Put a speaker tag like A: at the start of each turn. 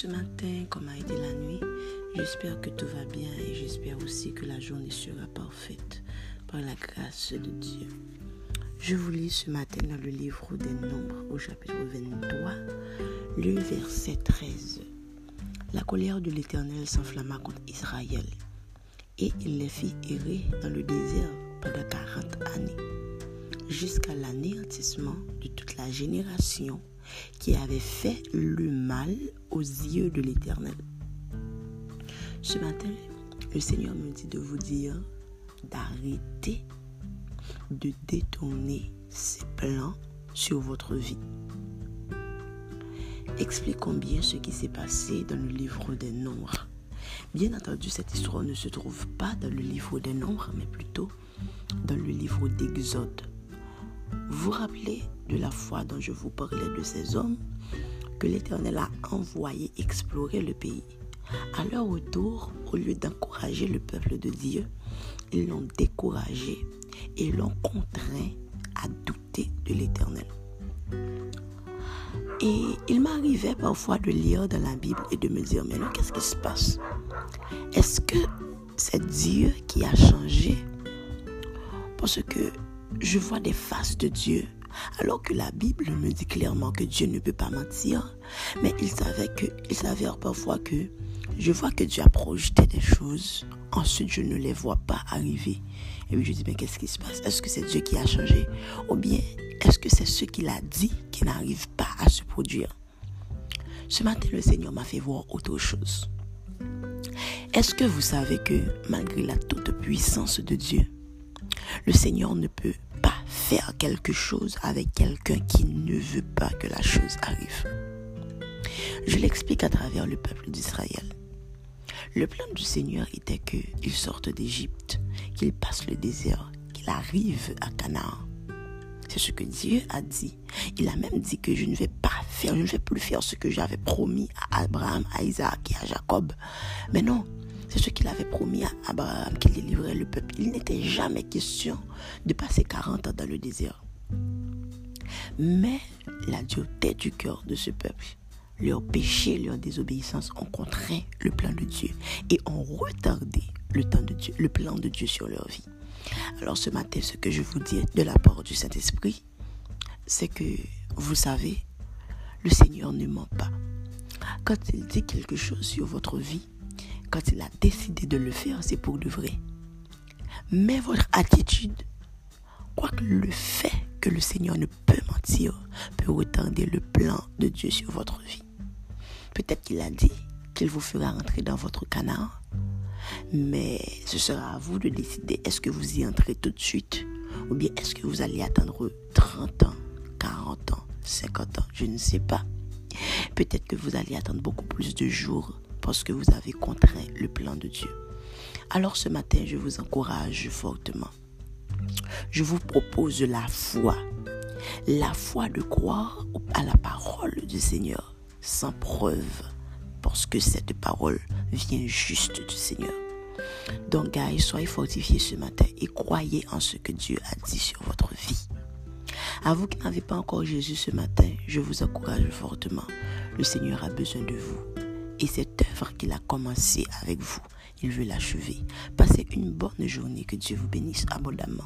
A: ce matin, comment a été la nuit? J'espère que tout va bien et j'espère aussi que la journée sera parfaite par la grâce de Dieu. Je vous lis ce matin dans le livre des Nombres au chapitre 23, le verset 13. La colère de l'Éternel s'enflamma contre Israël et il les fit errer dans le désert pendant 40 années, jusqu'à l'anéantissement de toute la génération qui avait fait le mal aux yeux de l'Éternel. Ce matin, le Seigneur me dit de vous dire d'arrêter de détourner ses plans sur votre vie. Expliquons bien ce qui s'est passé dans le livre des Nombres. Bien entendu, cette histoire ne se trouve pas dans le livre des Nombres, mais plutôt dans le livre d'Exode. Vous rappelez de la foi dont je vous parlais de ces hommes que l'Éternel a envoyé explorer le pays. À leur retour, au lieu d'encourager le peuple de Dieu, ils l'ont découragé et l'ont contraint à douter de l'Éternel. Et il m'arrivait parfois de lire dans la Bible et de me dire, mais qu'est-ce qui se passe? Est-ce que c'est Dieu qui a changé? Parce que je vois des faces de Dieu. Alors que la Bible me dit clairement que Dieu ne peut pas mentir, mais il savait que, il s'avère parfois que je vois que Dieu a projeté des choses, ensuite je ne les vois pas arriver. Et puis je dis, mais qu'est-ce qui se passe? Est-ce que c'est Dieu qui a changé? Ou bien est-ce que c'est ce qu'il a dit qui n'arrive pas à se produire? Ce matin, le Seigneur m'a fait voir autre chose. Est-ce que vous savez que malgré la toute puissance de Dieu, le Seigneur ne peut pas faire quelque chose avec quelqu'un qui ne veut pas que la chose arrive. Je l'explique à travers le peuple d'Israël. Le plan du Seigneur était qu'il sorte d'Égypte, qu'il passe le désert, qu'il arrive à Canaan. C'est ce que Dieu a dit. Il a même dit que je ne vais pas faire, je ne vais plus faire ce que j'avais promis à Abraham, à Isaac et à Jacob. Mais non, c'est ce qu'il avait promis à Abraham qu'il délivrerait le peuple. Il n'était jamais question de passer 40 ans dans le désert. Mais la dureté du cœur de ce peuple, leur péché, leur désobéissance ont contraint le plan de Dieu et ont retardé le, temps de Dieu, le plan de Dieu sur leur vie. Alors ce matin, ce que je vous dis de la part du Saint-Esprit, c'est que vous savez, le Seigneur ne ment pas. Quand il dit quelque chose sur votre vie, quand il a décidé de le faire, c'est pour de vrai. Mais votre attitude, quoique le fait que le Seigneur ne peut mentir, peut retarder le plan de Dieu sur votre vie. Peut-être qu'il a dit qu'il vous fera rentrer dans votre canard, mais ce sera à vous de décider est-ce que vous y entrez tout de suite ou bien est-ce que vous allez attendre 30 ans, 40 ans, 50 ans, je ne sais pas. Peut-être que vous allez attendre beaucoup plus de jours parce que vous avez contraint le plan de Dieu. Alors ce matin, je vous encourage fortement. Je vous propose la foi. La foi de croire à la parole du Seigneur sans preuve. Parce que cette parole vient juste du Seigneur. Donc, guys, soyez fortifiés ce matin et croyez en ce que Dieu a dit sur votre vie. À vous qui n'avez pas encore Jésus ce matin, je vous encourage fortement. Le Seigneur a besoin de vous qu'il a commencée avec vous, il veut l'achever. Passez une bonne journée. Que Dieu vous bénisse abondamment.